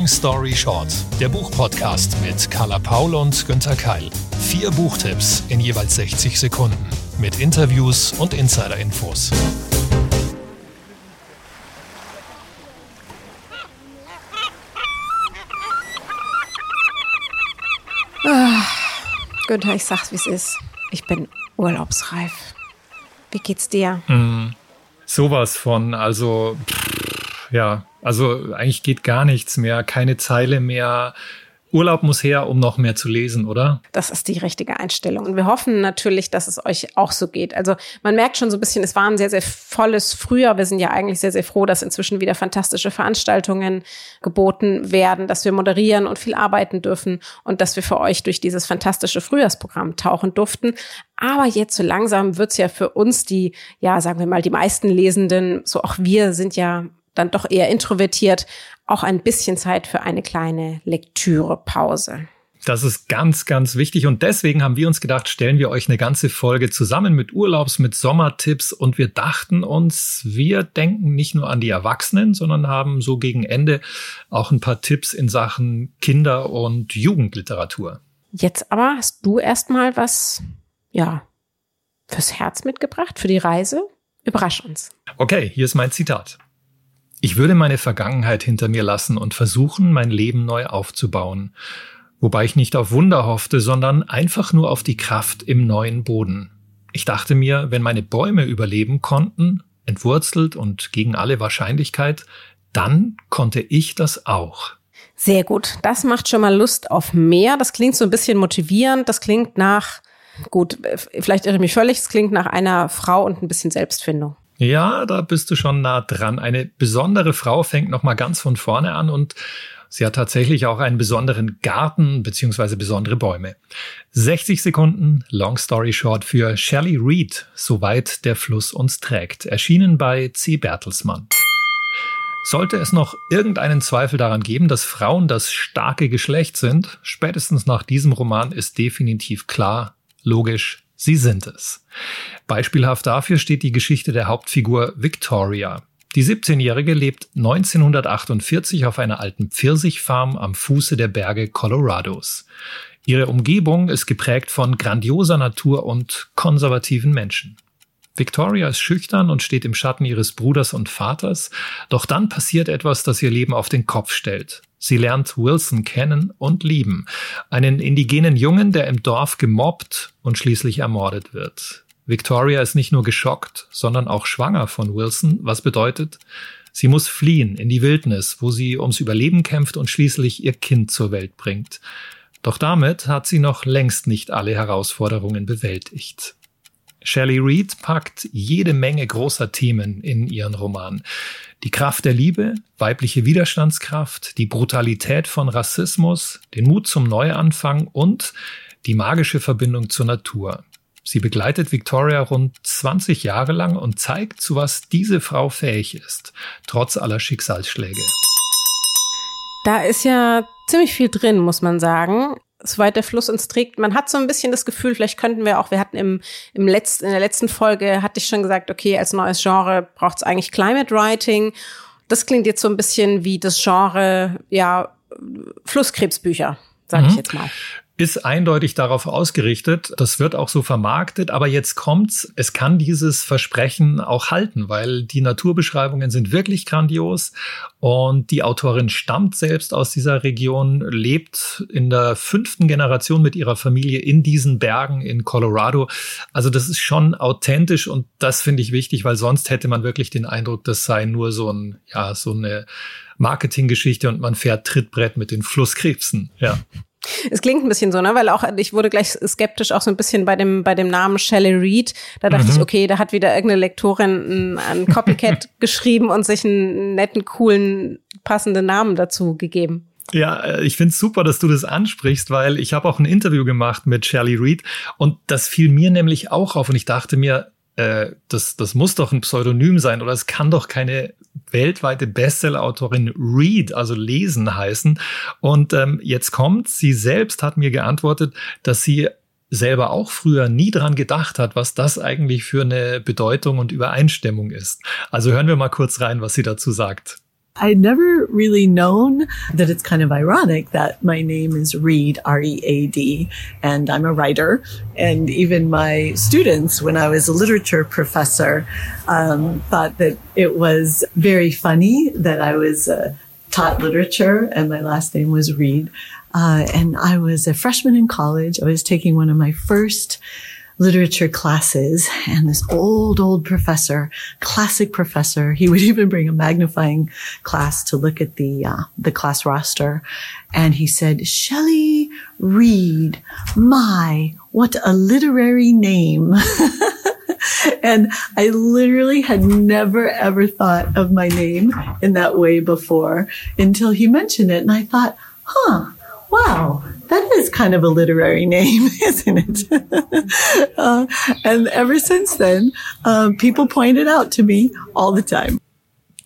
Long Story Short, der Buchpodcast mit Carla Paul und Günther Keil. Vier Buchtipps in jeweils 60 Sekunden mit Interviews und Insider-Infos. Ah, Günther, ich sag's, wie es ist. Ich bin urlaubsreif. Wie geht's dir? Mm, sowas von, also, pff, ja, also eigentlich geht gar nichts mehr, keine Zeile mehr. Urlaub muss her, um noch mehr zu lesen, oder? Das ist die richtige Einstellung. Und wir hoffen natürlich, dass es euch auch so geht. Also man merkt schon so ein bisschen, es war ein sehr, sehr volles Frühjahr. Wir sind ja eigentlich sehr, sehr froh, dass inzwischen wieder fantastische Veranstaltungen geboten werden, dass wir moderieren und viel arbeiten dürfen und dass wir für euch durch dieses fantastische Frühjahrsprogramm tauchen durften. Aber jetzt so langsam wird's ja für uns, die, ja, sagen wir mal, die meisten Lesenden, so auch wir sind ja dann doch eher introvertiert, auch ein bisschen Zeit für eine kleine Lektürepause. Das ist ganz, ganz wichtig und deswegen haben wir uns gedacht, stellen wir euch eine ganze Folge zusammen mit Urlaubs, mit Sommertipps und wir dachten uns, wir denken nicht nur an die Erwachsenen, sondern haben so gegen Ende auch ein paar Tipps in Sachen Kinder- und Jugendliteratur. Jetzt aber hast du erstmal was, ja, fürs Herz mitgebracht, für die Reise. Überrasch uns. Okay, hier ist mein Zitat. Ich würde meine Vergangenheit hinter mir lassen und versuchen, mein Leben neu aufzubauen. Wobei ich nicht auf Wunder hoffte, sondern einfach nur auf die Kraft im neuen Boden. Ich dachte mir, wenn meine Bäume überleben konnten, entwurzelt und gegen alle Wahrscheinlichkeit, dann konnte ich das auch. Sehr gut. Das macht schon mal Lust auf mehr. Das klingt so ein bisschen motivierend. Das klingt nach, gut, vielleicht irre ich mich völlig, es klingt nach einer Frau und ein bisschen Selbstfindung. Ja, da bist du schon nah dran. Eine besondere Frau fängt noch mal ganz von vorne an und sie hat tatsächlich auch einen besonderen Garten beziehungsweise besondere Bäume. 60 Sekunden, Long Story Short für Shelley Reed, Soweit der Fluss uns trägt, erschienen bei C. Bertelsmann. Sollte es noch irgendeinen Zweifel daran geben, dass Frauen das starke Geschlecht sind, spätestens nach diesem Roman ist definitiv klar, logisch, Sie sind es. Beispielhaft dafür steht die Geschichte der Hauptfigur Victoria. Die 17-Jährige lebt 1948 auf einer alten Pfirsichfarm am Fuße der Berge Colorados. Ihre Umgebung ist geprägt von grandioser Natur und konservativen Menschen. Victoria ist schüchtern und steht im Schatten ihres Bruders und Vaters, doch dann passiert etwas, das ihr Leben auf den Kopf stellt. Sie lernt Wilson kennen und lieben, einen indigenen Jungen, der im Dorf gemobbt und schließlich ermordet wird. Victoria ist nicht nur geschockt, sondern auch schwanger von Wilson, was bedeutet, sie muss fliehen in die Wildnis, wo sie ums Überleben kämpft und schließlich ihr Kind zur Welt bringt. Doch damit hat sie noch längst nicht alle Herausforderungen bewältigt. Shelley Reed packt jede Menge großer Themen in ihren Roman. Die Kraft der Liebe, weibliche Widerstandskraft, die Brutalität von Rassismus, den Mut zum Neuanfang und die magische Verbindung zur Natur. Sie begleitet Victoria rund 20 Jahre lang und zeigt, zu was diese Frau fähig ist, trotz aller Schicksalsschläge. Da ist ja ziemlich viel drin, muss man sagen soweit der Fluss uns trägt. Man hat so ein bisschen das Gefühl, vielleicht könnten wir auch, wir hatten im, im letzten, in der letzten Folge, hatte ich schon gesagt, okay, als neues Genre braucht es eigentlich Climate Writing. Das klingt jetzt so ein bisschen wie das Genre, ja, Flusskrebsbücher, sage mhm. ich jetzt mal ist eindeutig darauf ausgerichtet. Das wird auch so vermarktet. Aber jetzt kommt's. Es kann dieses Versprechen auch halten, weil die Naturbeschreibungen sind wirklich grandios. Und die Autorin stammt selbst aus dieser Region, lebt in der fünften Generation mit ihrer Familie in diesen Bergen in Colorado. Also das ist schon authentisch und das finde ich wichtig, weil sonst hätte man wirklich den Eindruck, das sei nur so ein, ja, so eine Marketinggeschichte und man fährt Trittbrett mit den Flusskrebsen. Ja. Es klingt ein bisschen so, ne? Weil auch ich wurde gleich skeptisch auch so ein bisschen bei dem bei dem Namen Shelley Reed. Da dachte mhm. ich, okay, da hat wieder irgendeine Lektorin ein, Copycat geschrieben und sich einen netten, coolen, passenden Namen dazu gegeben. Ja, äh, ich finde es super, dass du das ansprichst, weil ich habe auch ein Interview gemacht mit Shelley Reed und das fiel mir nämlich auch auf und ich dachte mir, äh, das, das muss doch ein Pseudonym sein oder es kann doch keine weltweite Bestseller-Autorin Read, also lesen heißen. Und ähm, jetzt kommt, sie selbst hat mir geantwortet, dass sie selber auch früher nie dran gedacht hat, was das eigentlich für eine Bedeutung und Übereinstimmung ist. Also hören wir mal kurz rein, was sie dazu sagt. I'd never really known that it's kind of ironic that my name is Reed, R-E-A-D, and I'm a writer. And even my students, when I was a literature professor, um, thought that it was very funny that I was uh, taught literature and my last name was Reed. Uh, and I was a freshman in college. I was taking one of my first literature classes and this old, old professor, classic professor, he would even bring a magnifying glass to look at the, uh, the class roster. And he said, Shelley Reed, my, what a literary name. and I literally had never ever thought of my name in that way before until he mentioned it. And I thought, huh, wow, that is kind of a literary name, isn't it? uh, and ever since then, uh, people point it out to me all the time.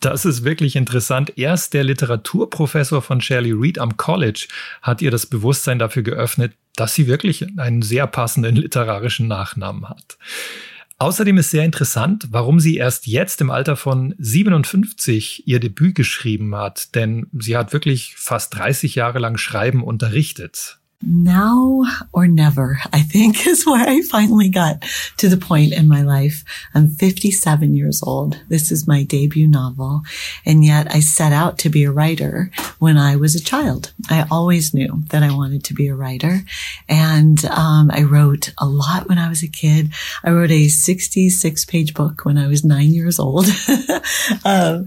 Das ist wirklich interessant. Erst der Literaturprofessor von Shirley Reed am College hat ihr das Bewusstsein dafür geöffnet, dass sie wirklich einen sehr passenden literarischen Nachnamen hat. Außerdem ist sehr interessant, warum sie erst jetzt im Alter von 57 ihr Debüt geschrieben hat, denn sie hat wirklich fast 30 Jahre lang Schreiben unterrichtet. Now or never, I think is where I finally got to the point in my life. I'm 57 years old. This is my debut novel. And yet I set out to be a writer when I was a child. I always knew that I wanted to be a writer. And, um, I wrote a lot when I was a kid. I wrote a 66 page book when I was nine years old. um,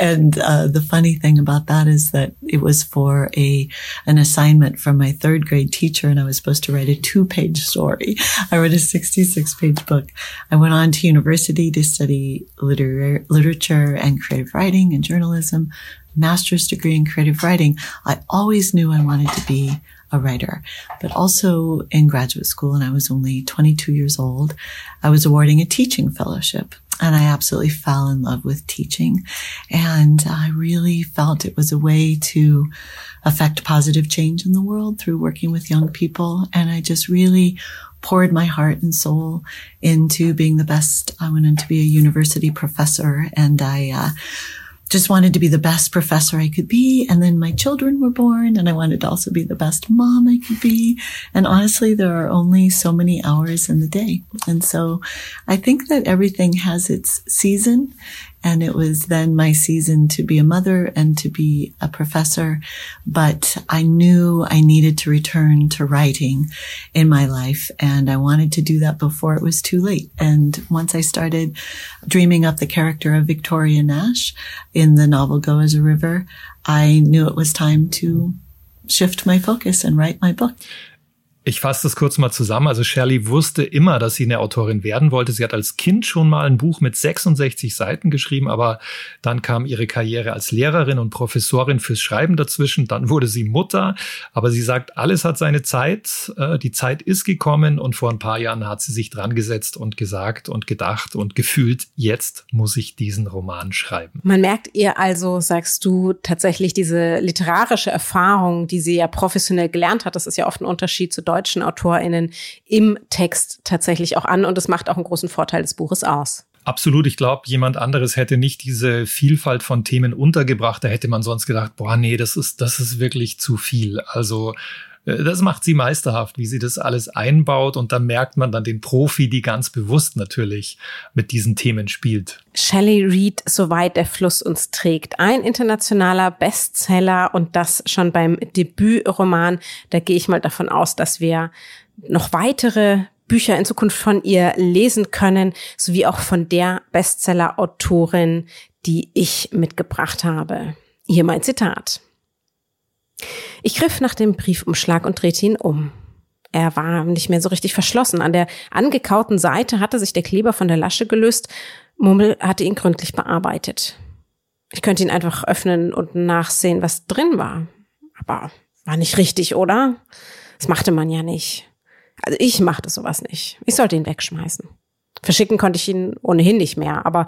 and, uh, the funny thing about that is that it was for a, an assignment from my third grade teacher and I was supposed to write a two page story. I wrote a 66 page book. I went on to university to study liter- literature and creative writing and journalism, master's degree in creative writing. I always knew I wanted to be a writer, but also in graduate school, and I was only 22 years old, I was awarding a teaching fellowship. And I absolutely fell in love with teaching. And I really felt it was a way to affect positive change in the world through working with young people. And I just really poured my heart and soul into being the best. I wanted to be a university professor and I, uh, just wanted to be the best professor I could be. And then my children were born and I wanted to also be the best mom I could be. And honestly, there are only so many hours in the day. And so I think that everything has its season and it was then my season to be a mother and to be a professor. But I knew I needed to return to writing in my life. And I wanted to do that before it was too late. And once I started dreaming up the character of Victoria Nash in the novel Go as a River, I knew it was time to shift my focus and write my book. Ich fasse das kurz mal zusammen. Also Shirley wusste immer, dass sie eine Autorin werden wollte. Sie hat als Kind schon mal ein Buch mit 66 Seiten geschrieben, aber dann kam ihre Karriere als Lehrerin und Professorin fürs Schreiben dazwischen. Dann wurde sie Mutter. Aber sie sagt, alles hat seine Zeit. Äh, die Zeit ist gekommen und vor ein paar Jahren hat sie sich dran gesetzt und gesagt und gedacht und gefühlt, jetzt muss ich diesen Roman schreiben. Man merkt ihr also, sagst du, tatsächlich diese literarische Erfahrung, die sie ja professionell gelernt hat. Das ist ja oft ein Unterschied zu deutschen AutorInnen im Text tatsächlich auch an und es macht auch einen großen Vorteil des Buches aus. Absolut. Ich glaube, jemand anderes hätte nicht diese Vielfalt von Themen untergebracht. Da hätte man sonst gedacht, boah, nee, das ist, das ist wirklich zu viel. Also, das macht sie meisterhaft, wie sie das alles einbaut. Und da merkt man dann den Profi, die ganz bewusst natürlich mit diesen Themen spielt. Shelley Reed, Soweit der Fluss uns trägt. Ein internationaler Bestseller und das schon beim Debütroman. Da gehe ich mal davon aus, dass wir noch weitere Bücher in Zukunft von ihr lesen können, sowie auch von der Bestseller-Autorin, die ich mitgebracht habe. Hier mein Zitat. Ich griff nach dem Briefumschlag und drehte ihn um. Er war nicht mehr so richtig verschlossen. An der angekauten Seite hatte sich der Kleber von der Lasche gelöst. Mummel hatte ihn gründlich bearbeitet. Ich könnte ihn einfach öffnen und nachsehen, was drin war. Aber war nicht richtig, oder? Das machte man ja nicht. Also ich machte sowas nicht. Ich sollte ihn wegschmeißen. Verschicken konnte ich ihn ohnehin nicht mehr, aber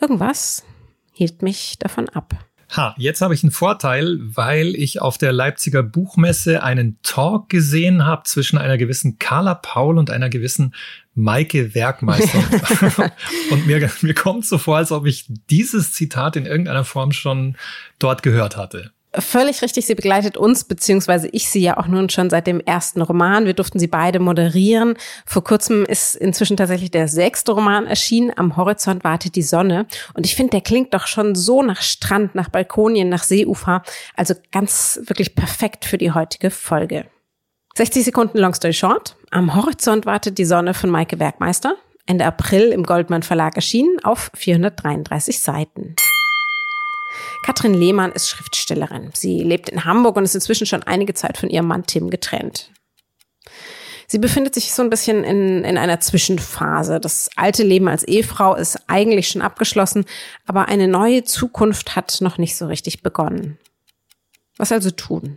irgendwas hielt mich davon ab. Ha, jetzt habe ich einen Vorteil, weil ich auf der Leipziger Buchmesse einen Talk gesehen habe zwischen einer gewissen Carla Paul und einer gewissen Maike Werkmeister. und mir, mir kommt so vor, als ob ich dieses Zitat in irgendeiner Form schon dort gehört hatte. Völlig richtig, sie begleitet uns, beziehungsweise ich sie ja auch nun schon seit dem ersten Roman. Wir durften sie beide moderieren. Vor kurzem ist inzwischen tatsächlich der sechste Roman erschienen. Am Horizont wartet die Sonne. Und ich finde, der klingt doch schon so nach Strand, nach Balkonien, nach Seeufer. Also ganz wirklich perfekt für die heutige Folge. 60 Sekunden Long Story Short. Am Horizont wartet die Sonne von Maike Werkmeister. Ende April im Goldmann Verlag erschienen auf 433 Seiten. Katrin Lehmann ist Schriftstellerin. Sie lebt in Hamburg und ist inzwischen schon einige Zeit von ihrem Mann Tim getrennt. Sie befindet sich so ein bisschen in, in einer Zwischenphase. Das alte Leben als Ehefrau ist eigentlich schon abgeschlossen, aber eine neue Zukunft hat noch nicht so richtig begonnen. Was also tun?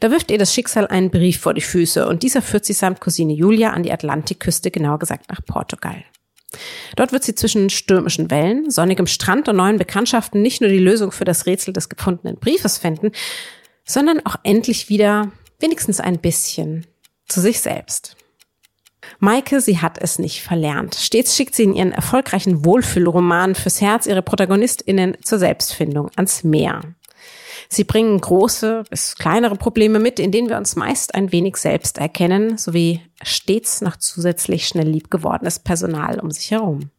Da wirft ihr das Schicksal einen Brief vor die Füße und dieser führt sie samt Cousine Julia an die Atlantikküste, genauer gesagt nach Portugal. Dort wird sie zwischen stürmischen Wellen, sonnigem Strand und neuen Bekanntschaften nicht nur die Lösung für das Rätsel des gefundenen Briefes finden, sondern auch endlich wieder wenigstens ein bisschen zu sich selbst. Maike, sie hat es nicht verlernt. Stets schickt sie in ihren erfolgreichen Wohlfühlromanen fürs Herz ihre ProtagonistInnen zur Selbstfindung ans Meer. Sie bringen große bis kleinere Probleme mit, in denen wir uns meist ein wenig selbst erkennen, sowie stets noch zusätzlich schnell lieb gewordenes Personal um sich herum.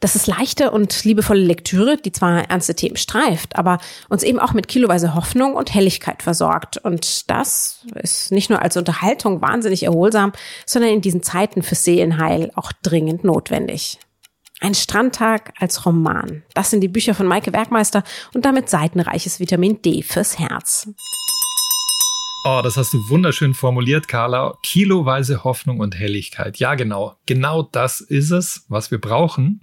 Das ist leichte und liebevolle Lektüre, die zwar ernste Themen streift, aber uns eben auch mit kiloweise Hoffnung und Helligkeit versorgt. Und das ist nicht nur als Unterhaltung wahnsinnig erholsam, sondern in diesen Zeiten für Seelenheil auch dringend notwendig. Ein Strandtag als Roman. Das sind die Bücher von Maike Werkmeister und damit seitenreiches Vitamin D fürs Herz. Oh, das hast du wunderschön formuliert, Carla. Kiloweise Hoffnung und Helligkeit. Ja, genau. Genau das ist es, was wir brauchen.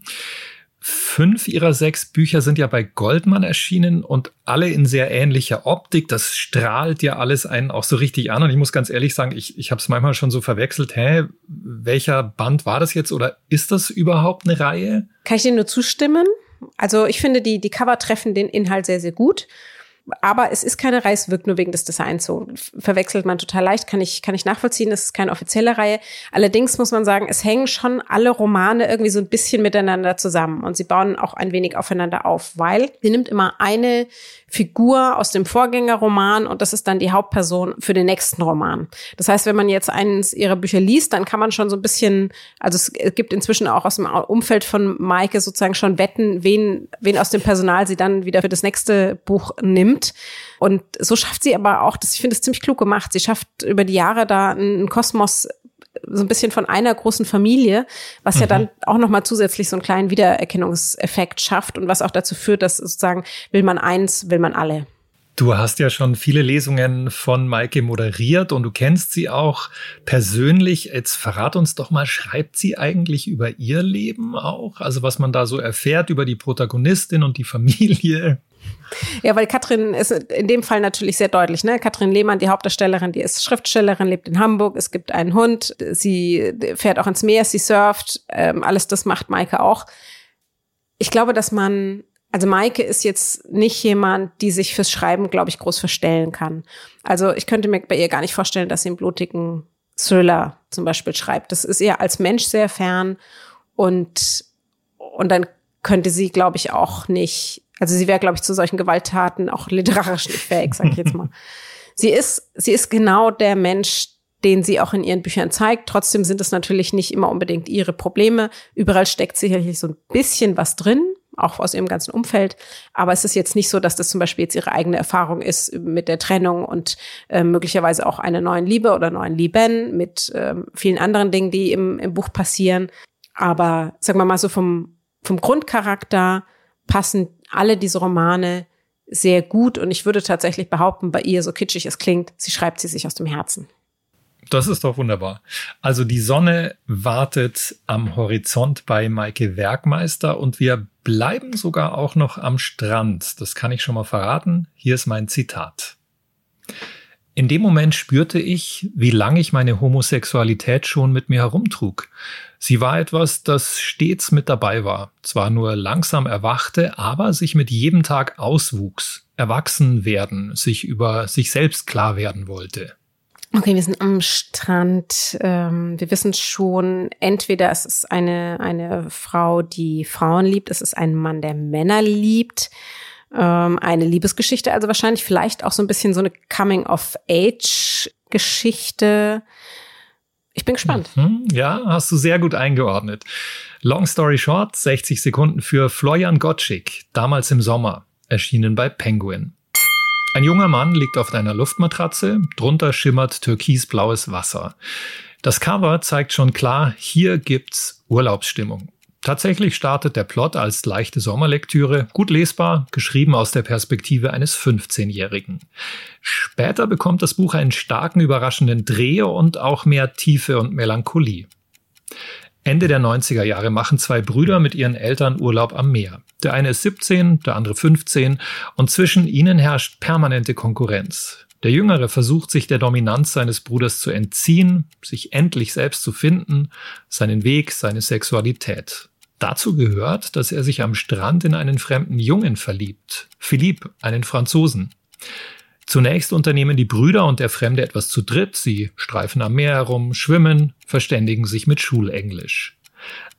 Fünf ihrer sechs Bücher sind ja bei Goldman erschienen und alle in sehr ähnlicher Optik. Das strahlt ja alles einen auch so richtig an. Und ich muss ganz ehrlich sagen, ich, ich habe es manchmal schon so verwechselt. Hä, welcher Band war das jetzt oder ist das überhaupt eine Reihe? Kann ich dir nur zustimmen? Also ich finde, die, die Cover treffen den Inhalt sehr, sehr gut aber es ist keine Reihe, es wirkt nur wegen des Designs so. Verwechselt man total leicht, kann ich, kann ich nachvollziehen, es ist keine offizielle Reihe. Allerdings muss man sagen, es hängen schon alle Romane irgendwie so ein bisschen miteinander zusammen und sie bauen auch ein wenig aufeinander auf, weil sie nimmt immer eine Figur aus dem Vorgängerroman und das ist dann die Hauptperson für den nächsten Roman. Das heißt, wenn man jetzt eines ihrer Bücher liest, dann kann man schon so ein bisschen, also es gibt inzwischen auch aus dem Umfeld von Maike sozusagen schon wetten, wen, wen aus dem Personal sie dann wieder für das nächste Buch nimmt. Und so schafft sie aber auch, das, ich finde es ziemlich klug gemacht, sie schafft über die Jahre da einen Kosmos so ein bisschen von einer großen Familie, was mhm. ja dann auch nochmal zusätzlich so einen kleinen Wiedererkennungseffekt schafft und was auch dazu führt, dass sozusagen will man eins, will man alle. Du hast ja schon viele Lesungen von Maike moderiert und du kennst sie auch persönlich. Jetzt verrat uns doch mal, schreibt sie eigentlich über ihr Leben auch? Also was man da so erfährt über die Protagonistin und die Familie? Ja, weil Katrin ist in dem Fall natürlich sehr deutlich. Ne? Katrin Lehmann, die Hauptdarstellerin, die ist Schriftstellerin, lebt in Hamburg. Es gibt einen Hund. Sie fährt auch ins Meer, sie surft. Ähm, alles das macht Maike auch. Ich glaube, dass man, also Maike ist jetzt nicht jemand, die sich fürs Schreiben, glaube ich, groß verstellen kann. Also ich könnte mir bei ihr gar nicht vorstellen, dass sie einen blutigen Thriller zum Beispiel schreibt. Das ist ihr als Mensch sehr fern und, und dann könnte sie, glaube ich, auch nicht also sie wäre, glaube ich, zu solchen Gewalttaten auch literarisch nicht fähig, sag ich jetzt mal. sie ist, sie ist genau der Mensch, den sie auch in ihren Büchern zeigt. Trotzdem sind es natürlich nicht immer unbedingt ihre Probleme. Überall steckt sicherlich so ein bisschen was drin, auch aus ihrem ganzen Umfeld. Aber es ist jetzt nicht so, dass das zum Beispiel jetzt ihre eigene Erfahrung ist mit der Trennung und äh, möglicherweise auch einer neuen Liebe oder neuen Lieben mit äh, vielen anderen Dingen, die im, im Buch passieren. Aber sagen wir mal so vom, vom Grundcharakter passen alle diese Romane sehr gut und ich würde tatsächlich behaupten, bei ihr, so kitschig es klingt, sie schreibt sie sich aus dem Herzen. Das ist doch wunderbar. Also die Sonne wartet am Horizont bei Maike Werkmeister und wir bleiben sogar auch noch am Strand. Das kann ich schon mal verraten. Hier ist mein Zitat. In dem Moment spürte ich, wie lange ich meine Homosexualität schon mit mir herumtrug. Sie war etwas, das stets mit dabei war, zwar nur langsam erwachte, aber sich mit jedem Tag auswuchs, erwachsen werden, sich über sich selbst klar werden wollte. Okay, wir sind am Strand. Ähm, wir wissen schon, entweder es ist eine, eine Frau, die Frauen liebt, es ist ein Mann, der Männer liebt ähm, eine Liebesgeschichte, also wahrscheinlich vielleicht auch so ein bisschen so eine Coming-of-Age-Geschichte. Ich bin gespannt. Mhm, ja, hast du sehr gut eingeordnet. Long story short, 60 Sekunden für Florian Gottschik, damals im Sommer, erschienen bei Penguin. Ein junger Mann liegt auf einer Luftmatratze, drunter schimmert türkisblaues Wasser. Das Cover zeigt schon klar, hier gibt's Urlaubsstimmung. Tatsächlich startet der Plot als leichte Sommerlektüre, gut lesbar, geschrieben aus der Perspektive eines 15-Jährigen. Später bekommt das Buch einen starken, überraschenden Dreh und auch mehr Tiefe und Melancholie. Ende der 90er Jahre machen zwei Brüder mit ihren Eltern Urlaub am Meer. Der eine ist 17, der andere 15 und zwischen ihnen herrscht permanente Konkurrenz. Der Jüngere versucht sich der Dominanz seines Bruders zu entziehen, sich endlich selbst zu finden, seinen Weg, seine Sexualität. Dazu gehört, dass er sich am Strand in einen fremden Jungen verliebt, Philippe, einen Franzosen. Zunächst unternehmen die Brüder und der Fremde etwas zu dritt, sie streifen am Meer herum, schwimmen, verständigen sich mit Schulenglisch.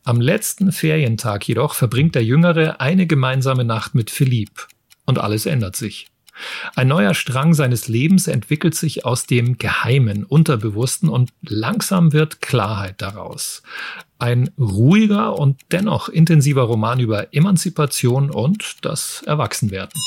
Am letzten Ferientag jedoch verbringt der Jüngere eine gemeinsame Nacht mit Philippe und alles ändert sich. Ein neuer Strang seines Lebens entwickelt sich aus dem Geheimen, Unterbewussten und langsam wird Klarheit daraus. Ein ruhiger und dennoch intensiver Roman über Emanzipation und das Erwachsenwerden.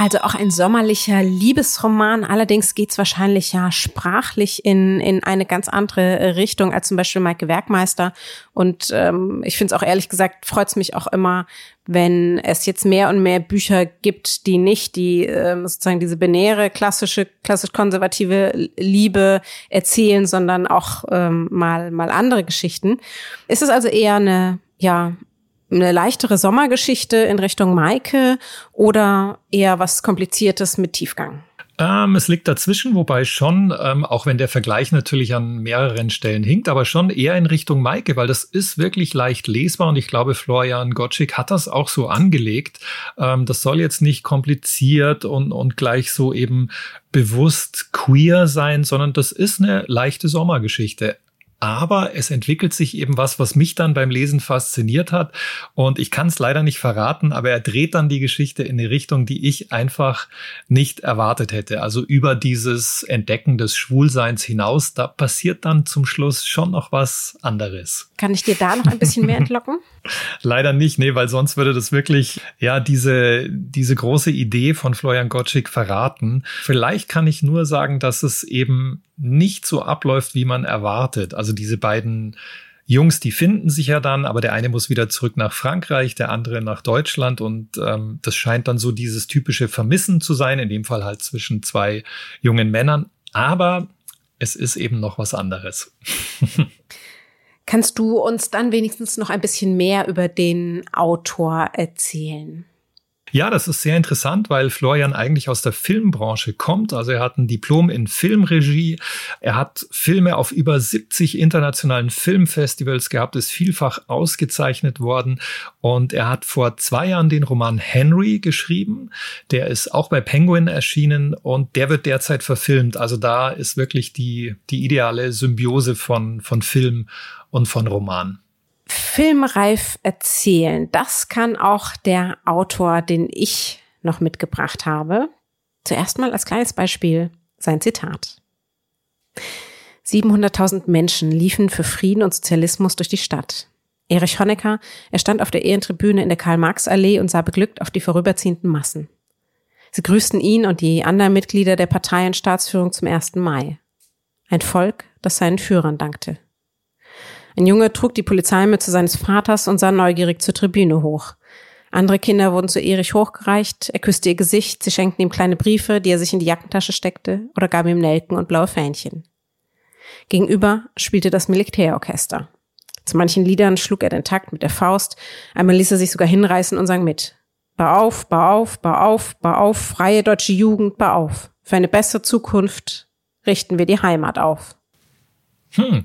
Also auch ein sommerlicher Liebesroman. Allerdings geht's wahrscheinlich ja sprachlich in, in eine ganz andere Richtung als zum Beispiel Maike Werkmeister. Und ähm, ich finde es auch ehrlich gesagt, freut's mich auch immer, wenn es jetzt mehr und mehr Bücher gibt, die nicht die ähm, sozusagen diese binäre, klassische, klassisch-konservative Liebe erzählen, sondern auch ähm, mal, mal andere Geschichten. Ist es also eher eine, ja, eine leichtere Sommergeschichte in Richtung Maike oder eher was Kompliziertes mit Tiefgang? Ähm, es liegt dazwischen, wobei schon, ähm, auch wenn der Vergleich natürlich an mehreren Stellen hinkt, aber schon eher in Richtung Maike, weil das ist wirklich leicht lesbar und ich glaube, Florian Gottschick hat das auch so angelegt. Ähm, das soll jetzt nicht kompliziert und, und gleich so eben bewusst queer sein, sondern das ist eine leichte Sommergeschichte. Aber es entwickelt sich eben was, was mich dann beim Lesen fasziniert hat. Und ich kann es leider nicht verraten, aber er dreht dann die Geschichte in eine Richtung, die ich einfach nicht erwartet hätte. Also über dieses Entdecken des Schwulseins hinaus, da passiert dann zum Schluss schon noch was anderes. Kann ich dir da noch ein bisschen mehr entlocken? leider nicht, nee, weil sonst würde das wirklich, ja, diese, diese große Idee von Florian Gottschick verraten. Vielleicht kann ich nur sagen, dass es eben nicht so abläuft, wie man erwartet. Also diese beiden Jungs, die finden sich ja dann, aber der eine muss wieder zurück nach Frankreich, der andere nach Deutschland und ähm, das scheint dann so dieses typische Vermissen zu sein, in dem Fall halt zwischen zwei jungen Männern. Aber es ist eben noch was anderes. Kannst du uns dann wenigstens noch ein bisschen mehr über den Autor erzählen? Ja, das ist sehr interessant, weil Florian eigentlich aus der Filmbranche kommt. Also er hat ein Diplom in Filmregie. Er hat Filme auf über 70 internationalen Filmfestivals gehabt, ist vielfach ausgezeichnet worden. Und er hat vor zwei Jahren den Roman Henry geschrieben. Der ist auch bei Penguin erschienen und der wird derzeit verfilmt. Also da ist wirklich die, die ideale Symbiose von, von Film und von Roman filmreif erzählen. Das kann auch der Autor, den ich noch mitgebracht habe. Zuerst mal als kleines Beispiel sein Zitat. 700.000 Menschen liefen für Frieden und Sozialismus durch die Stadt. Erich Honecker, er stand auf der Ehrentribüne in der Karl-Marx-Allee und sah beglückt auf die vorüberziehenden Massen. Sie grüßten ihn und die anderen Mitglieder der Partei und Staatsführung zum 1. Mai. Ein Volk, das seinen Führern dankte. Ein Junge trug die Polizeimütze seines Vaters und sah neugierig zur Tribüne hoch. Andere Kinder wurden zu Erich hochgereicht, er küsste ihr Gesicht, sie schenkten ihm kleine Briefe, die er sich in die Jackentasche steckte, oder gaben ihm Nelken und blaue Fähnchen. Gegenüber spielte das Militärorchester. Zu manchen Liedern schlug er den Takt mit der Faust, einmal ließ er sich sogar hinreißen und sang mit. Bau auf, bau auf, bau auf, bau auf, freie deutsche Jugend, bau auf. Für eine bessere Zukunft richten wir die Heimat auf. Hm.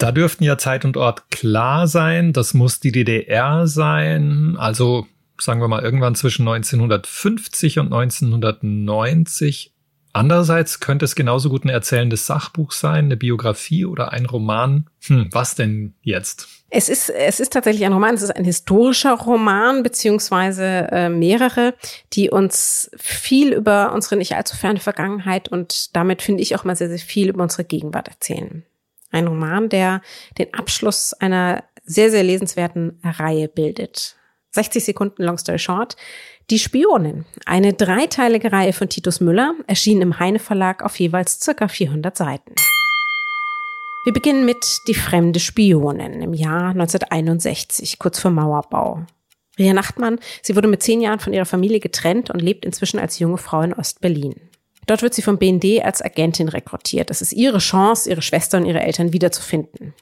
Da dürften ja Zeit und Ort klar sein. Das muss die DDR sein. Also sagen wir mal irgendwann zwischen 1950 und 1990. Andererseits könnte es genauso gut ein erzählendes Sachbuch sein, eine Biografie oder ein Roman. Hm, was denn jetzt? Es ist, es ist tatsächlich ein Roman, es ist ein historischer Roman, beziehungsweise äh, mehrere, die uns viel über unsere nicht allzu ferne Vergangenheit und damit finde ich auch mal sehr, sehr viel über unsere Gegenwart erzählen. Ein Roman, der den Abschluss einer sehr, sehr lesenswerten Reihe bildet. 60 Sekunden Long Story Short. Die Spionin, eine dreiteilige Reihe von Titus Müller, erschien im Heine Verlag auf jeweils circa 400 Seiten. Wir beginnen mit Die fremde Spionin im Jahr 1961, kurz vor Mauerbau. Ria Nachtmann, sie wurde mit zehn Jahren von ihrer Familie getrennt und lebt inzwischen als junge Frau in Ostberlin. Dort wird sie vom BND als Agentin rekrutiert. Das ist ihre Chance, ihre Schwester und ihre Eltern wiederzufinden.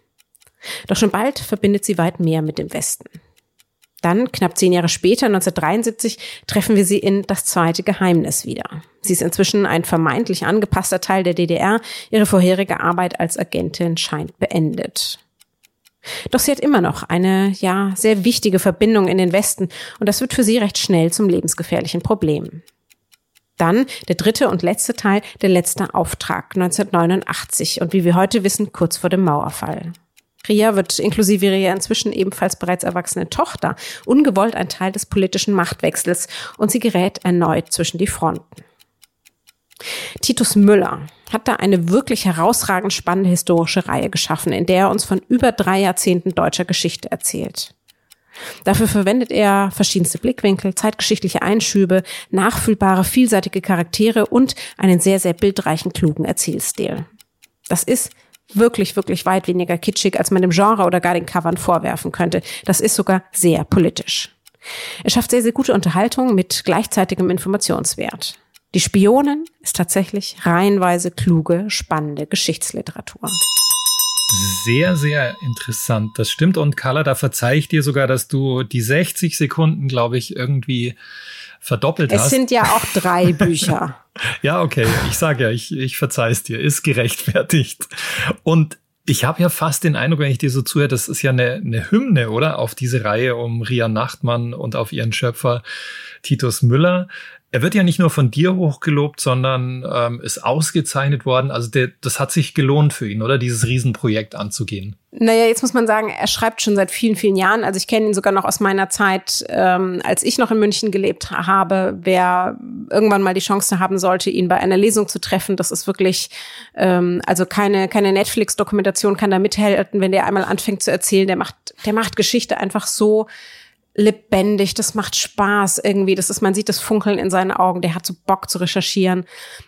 Doch schon bald verbindet sie weit mehr mit dem Westen. Dann, knapp zehn Jahre später, 1973, treffen wir sie in Das zweite Geheimnis wieder. Sie ist inzwischen ein vermeintlich angepasster Teil der DDR. Ihre vorherige Arbeit als Agentin scheint beendet. Doch sie hat immer noch eine, ja, sehr wichtige Verbindung in den Westen und das wird für sie recht schnell zum lebensgefährlichen Problem. Dann der dritte und letzte Teil, der letzte Auftrag 1989 und wie wir heute wissen, kurz vor dem Mauerfall. Ria wird inklusive ihrer inzwischen ebenfalls bereits erwachsene Tochter ungewollt ein Teil des politischen Machtwechsels und sie gerät erneut zwischen die Fronten. Titus Müller hat da eine wirklich herausragend spannende historische Reihe geschaffen, in der er uns von über drei Jahrzehnten deutscher Geschichte erzählt. Dafür verwendet er verschiedenste Blickwinkel, zeitgeschichtliche Einschübe, nachfühlbare, vielseitige Charaktere und einen sehr, sehr bildreichen, klugen Erzählstil. Das ist wirklich, wirklich weit weniger kitschig, als man dem Genre oder gar den Covern vorwerfen könnte. Das ist sogar sehr politisch. Er schafft sehr, sehr gute Unterhaltung mit gleichzeitigem Informationswert. Die Spionin ist tatsächlich reihenweise kluge, spannende Geschichtsliteratur. Sehr, sehr interessant. Das stimmt. Und Carla, da verzeih ich dir sogar, dass du die 60 Sekunden, glaube ich, irgendwie verdoppelt es hast. Es sind ja auch drei Bücher. ja, okay. Ich sage ja, ich, ich verzeih's dir. Ist gerechtfertigt. Und ich habe ja fast den Eindruck, wenn ich dir so zuhöre, das ist ja eine, eine Hymne, oder? Auf diese Reihe um Ria Nachtmann und auf ihren Schöpfer Titus Müller. Er wird ja nicht nur von dir hochgelobt, sondern ähm, ist ausgezeichnet worden. Also der, das hat sich gelohnt für ihn, oder? Dieses Riesenprojekt anzugehen. Naja, jetzt muss man sagen, er schreibt schon seit vielen, vielen Jahren. Also ich kenne ihn sogar noch aus meiner Zeit, ähm, als ich noch in München gelebt habe. Wer irgendwann mal die Chance haben sollte, ihn bei einer Lesung zu treffen, das ist wirklich, ähm, also keine, keine Netflix-Dokumentation kann da mithelfen, wenn der einmal anfängt zu erzählen. Der macht, der macht Geschichte einfach so lebendig, das macht Spaß irgendwie. Das ist, man sieht das Funkeln in seinen Augen, der hat so Bock zu recherchieren.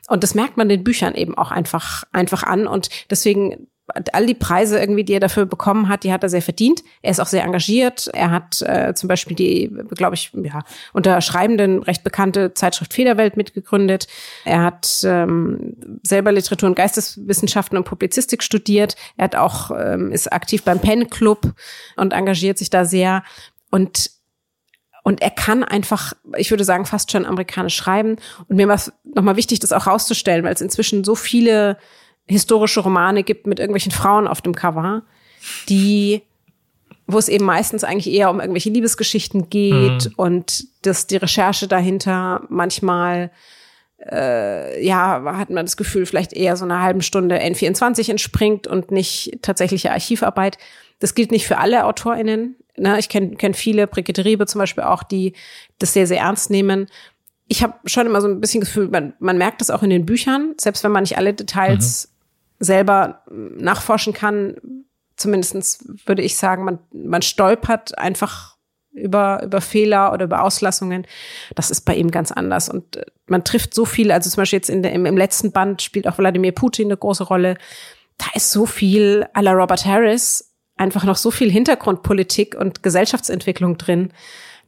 Und das merkt man den Büchern eben auch einfach, einfach an. Und deswegen, all die Preise irgendwie, die er dafür bekommen hat, die hat er sehr verdient. Er ist auch sehr engagiert. Er hat äh, zum Beispiel die, glaube ich, ja, unter Schreibenden recht bekannte Zeitschrift Federwelt mitgegründet. Er hat ähm, selber Literatur und Geisteswissenschaften und Publizistik studiert. Er hat auch ähm, ist aktiv beim Pen Club und engagiert sich da sehr. Und und er kann einfach, ich würde sagen, fast schon amerikanisch schreiben. Und mir war es nochmal wichtig, das auch rauszustellen, weil es inzwischen so viele historische Romane gibt mit irgendwelchen Frauen auf dem Cover, die, wo es eben meistens eigentlich eher um irgendwelche Liebesgeschichten geht mhm. und dass die Recherche dahinter manchmal äh, ja, hat man das Gefühl, vielleicht eher so einer halben Stunde N24 entspringt und nicht tatsächliche Archivarbeit. Das gilt nicht für alle AutorInnen. Ne? Ich kenne kenn viele, Brigitte Riebe zum Beispiel auch, die das sehr, sehr ernst nehmen. Ich habe schon immer so ein bisschen Gefühl, man, man merkt das auch in den Büchern, selbst wenn man nicht alle Details mhm. selber nachforschen kann, zumindestens würde ich sagen, man, man stolpert einfach über, über Fehler oder über Auslassungen. Das ist bei ihm ganz anders. Und äh, man trifft so viel, also zum Beispiel jetzt in der, im, im letzten Band spielt auch Wladimir Putin eine große Rolle. Da ist so viel à la Robert Harris, einfach noch so viel Hintergrundpolitik und Gesellschaftsentwicklung drin.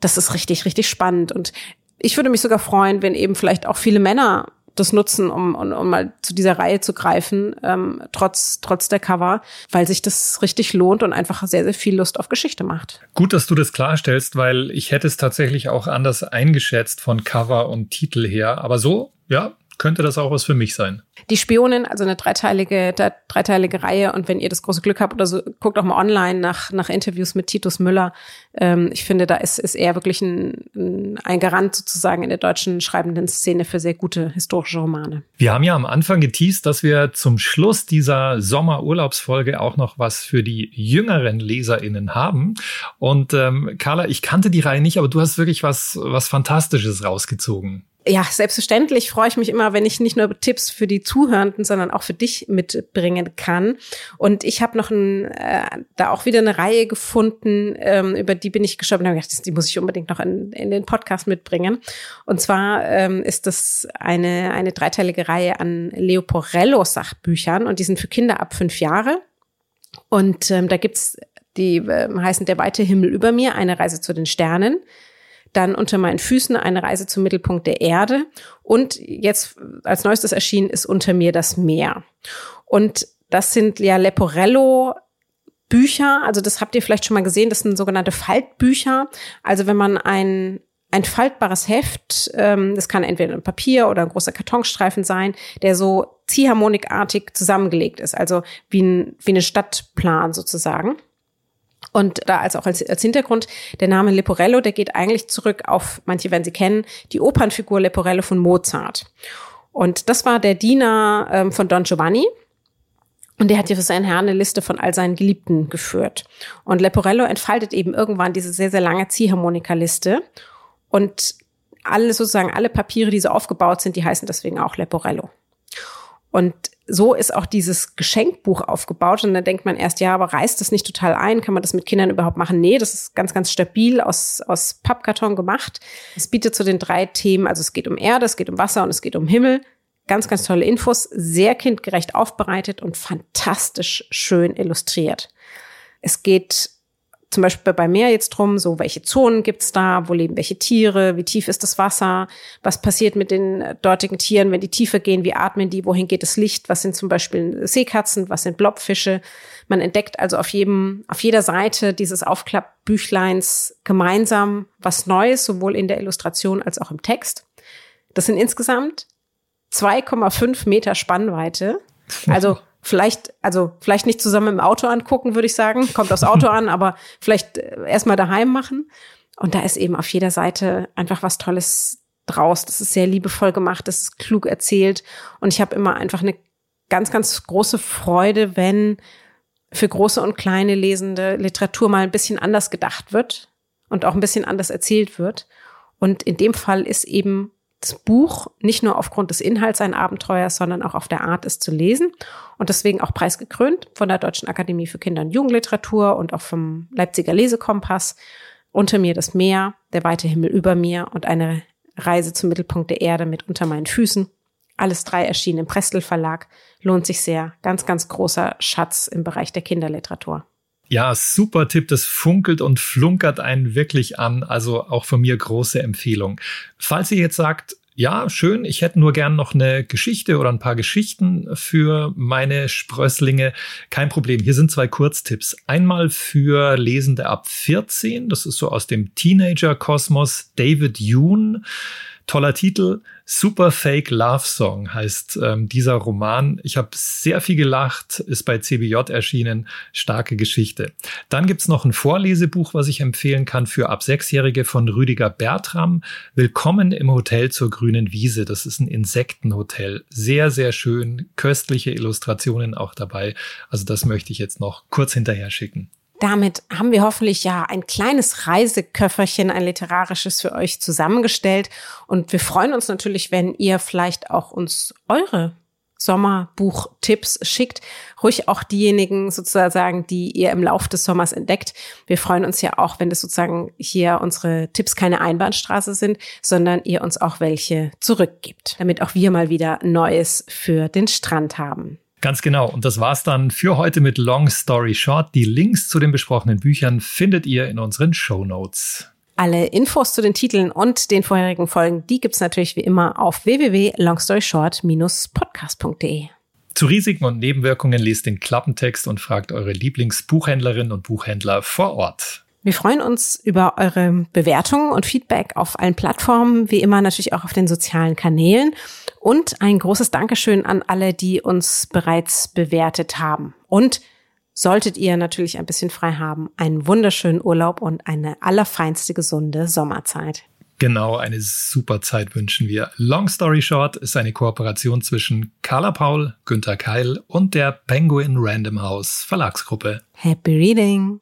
Das ist richtig, richtig spannend. Und ich würde mich sogar freuen, wenn eben vielleicht auch viele Männer das nutzen, um, um, um mal zu dieser Reihe zu greifen, ähm, trotz, trotz der Cover, weil sich das richtig lohnt und einfach sehr, sehr viel Lust auf Geschichte macht. Gut, dass du das klarstellst, weil ich hätte es tatsächlich auch anders eingeschätzt von Cover und Titel her. Aber so, ja, könnte das auch was für mich sein. Die Spionin, also eine dreiteilige, dreiteilige Reihe. Und wenn ihr das große Glück habt oder so, guckt auch mal online nach, nach Interviews mit Titus Müller. Ähm, ich finde, da ist, ist er wirklich ein, ein Garant sozusagen in der deutschen schreibenden Szene für sehr gute historische Romane. Wir haben ja am Anfang geteased, dass wir zum Schluss dieser Sommerurlaubsfolge auch noch was für die jüngeren LeserInnen haben. Und ähm, Carla, ich kannte die Reihe nicht, aber du hast wirklich was, was Fantastisches rausgezogen. Ja, selbstverständlich freue ich mich immer, wenn ich nicht nur Tipps für die Zuhörenden, sondern auch für dich mitbringen kann. Und ich habe noch ein, äh, da auch wieder eine Reihe gefunden, ähm, über die bin ich gestolpert und gedacht, die muss ich unbedingt noch in, in den Podcast mitbringen. Und zwar ähm, ist das eine, eine dreiteilige Reihe an Leoporello-Sachbüchern und die sind für Kinder ab fünf Jahre. Und ähm, da gibt's die äh, heißen Der weite Himmel über mir, eine Reise zu den Sternen dann unter meinen Füßen eine Reise zum Mittelpunkt der Erde und jetzt als neuestes erschienen ist unter mir das Meer. Und das sind ja Leporello Bücher, also das habt ihr vielleicht schon mal gesehen, das sind sogenannte Faltbücher. Also wenn man ein ein faltbares Heft, ähm, das kann entweder ein Papier oder ein großer Kartonstreifen sein, der so ziehharmonikartig zusammengelegt ist, also wie, ein, wie eine Stadtplan sozusagen. Und da als auch als, als Hintergrund, der Name Leporello, der geht eigentlich zurück auf, manche werden sie kennen, die Opernfigur Leporello von Mozart. Und das war der Diener ähm, von Don Giovanni. Und der hat ja für seinen Herrn eine Liste von all seinen Geliebten geführt. Und Leporello entfaltet eben irgendwann diese sehr, sehr lange Ziehharmonika-Liste. Und alle sozusagen, alle Papiere, die so aufgebaut sind, die heißen deswegen auch Leporello. Und so ist auch dieses Geschenkbuch aufgebaut. Und dann denkt man erst, ja, aber reißt das nicht total ein? Kann man das mit Kindern überhaupt machen? Nee, das ist ganz, ganz stabil aus, aus Pappkarton gemacht. Es bietet zu den drei Themen, also es geht um Erde, es geht um Wasser und es geht um Himmel. Ganz, ganz tolle Infos, sehr kindgerecht aufbereitet und fantastisch schön illustriert. Es geht zum Beispiel bei Meer jetzt drum, so welche Zonen gibt's da, wo leben welche Tiere, wie tief ist das Wasser, was passiert mit den dortigen Tieren, wenn die tiefer gehen, wie atmen die, wohin geht das Licht, was sind zum Beispiel Seekatzen, was sind Blobfische. Man entdeckt also auf jedem, auf jeder Seite dieses Aufklappbüchleins gemeinsam was Neues, sowohl in der Illustration als auch im Text. Das sind insgesamt 2,5 Meter Spannweite. Also vielleicht, also vielleicht nicht zusammen im Auto angucken, würde ich sagen. Kommt aufs Auto an, aber vielleicht äh, erstmal daheim machen. Und da ist eben auf jeder Seite einfach was Tolles draus. Das ist sehr liebevoll gemacht, das ist klug erzählt. Und ich habe immer einfach eine ganz, ganz große Freude, wenn für große und kleine lesende Literatur mal ein bisschen anders gedacht wird und auch ein bisschen anders erzählt wird. Und in dem Fall ist eben das Buch nicht nur aufgrund des Inhalts ein Abenteuer, sondern auch auf der Art, es zu lesen. Und deswegen auch preisgekrönt von der Deutschen Akademie für Kinder- und Jugendliteratur und auch vom Leipziger Lesekompass. Unter mir das Meer, der weite Himmel über mir und eine Reise zum Mittelpunkt der Erde mit unter meinen Füßen. Alles drei erschienen im Prestel Verlag. Lohnt sich sehr. Ganz, ganz großer Schatz im Bereich der Kinderliteratur. Ja, super Tipp. Das funkelt und flunkert einen wirklich an. Also auch von mir große Empfehlung. Falls ihr jetzt sagt, ja, schön, ich hätte nur gern noch eine Geschichte oder ein paar Geschichten für meine Sprösslinge. Kein Problem. Hier sind zwei Kurztipps. Einmal für Lesende ab 14. Das ist so aus dem Teenager-Kosmos. David Yoon Toller Titel, Super Fake Love Song heißt ähm, dieser Roman. Ich habe sehr viel gelacht, ist bei CBJ erschienen, starke Geschichte. Dann gibt's noch ein Vorlesebuch, was ich empfehlen kann für ab Sechsjährige von Rüdiger Bertram. Willkommen im Hotel zur grünen Wiese. Das ist ein Insektenhotel. Sehr, sehr schön, köstliche Illustrationen auch dabei. Also das möchte ich jetzt noch kurz hinterher schicken. Damit haben wir hoffentlich ja ein kleines Reiseköfferchen, ein literarisches für euch zusammengestellt. Und wir freuen uns natürlich, wenn ihr vielleicht auch uns eure Sommerbuchtipps schickt. Ruhig auch diejenigen sozusagen, die ihr im Laufe des Sommers entdeckt. Wir freuen uns ja auch, wenn das sozusagen hier unsere Tipps keine Einbahnstraße sind, sondern ihr uns auch welche zurückgibt, damit auch wir mal wieder Neues für den Strand haben. Ganz genau. Und das war's dann für heute mit Long Story Short. Die Links zu den besprochenen Büchern findet ihr in unseren Show Notes. Alle Infos zu den Titeln und den vorherigen Folgen, die gibt's natürlich wie immer auf www.longstoryshort-podcast.de. Zu Risiken und Nebenwirkungen lest den Klappentext und fragt eure Lieblingsbuchhändlerinnen und Buchhändler vor Ort. Wir freuen uns über eure Bewertungen und Feedback auf allen Plattformen, wie immer natürlich auch auf den sozialen Kanälen. Und ein großes Dankeschön an alle, die uns bereits bewertet haben. Und solltet ihr natürlich ein bisschen frei haben, einen wunderschönen Urlaub und eine allerfeinste gesunde Sommerzeit. Genau, eine super Zeit wünschen wir. Long Story Short ist eine Kooperation zwischen Carla Paul, Günter Keil und der Penguin Random House Verlagsgruppe. Happy Reading!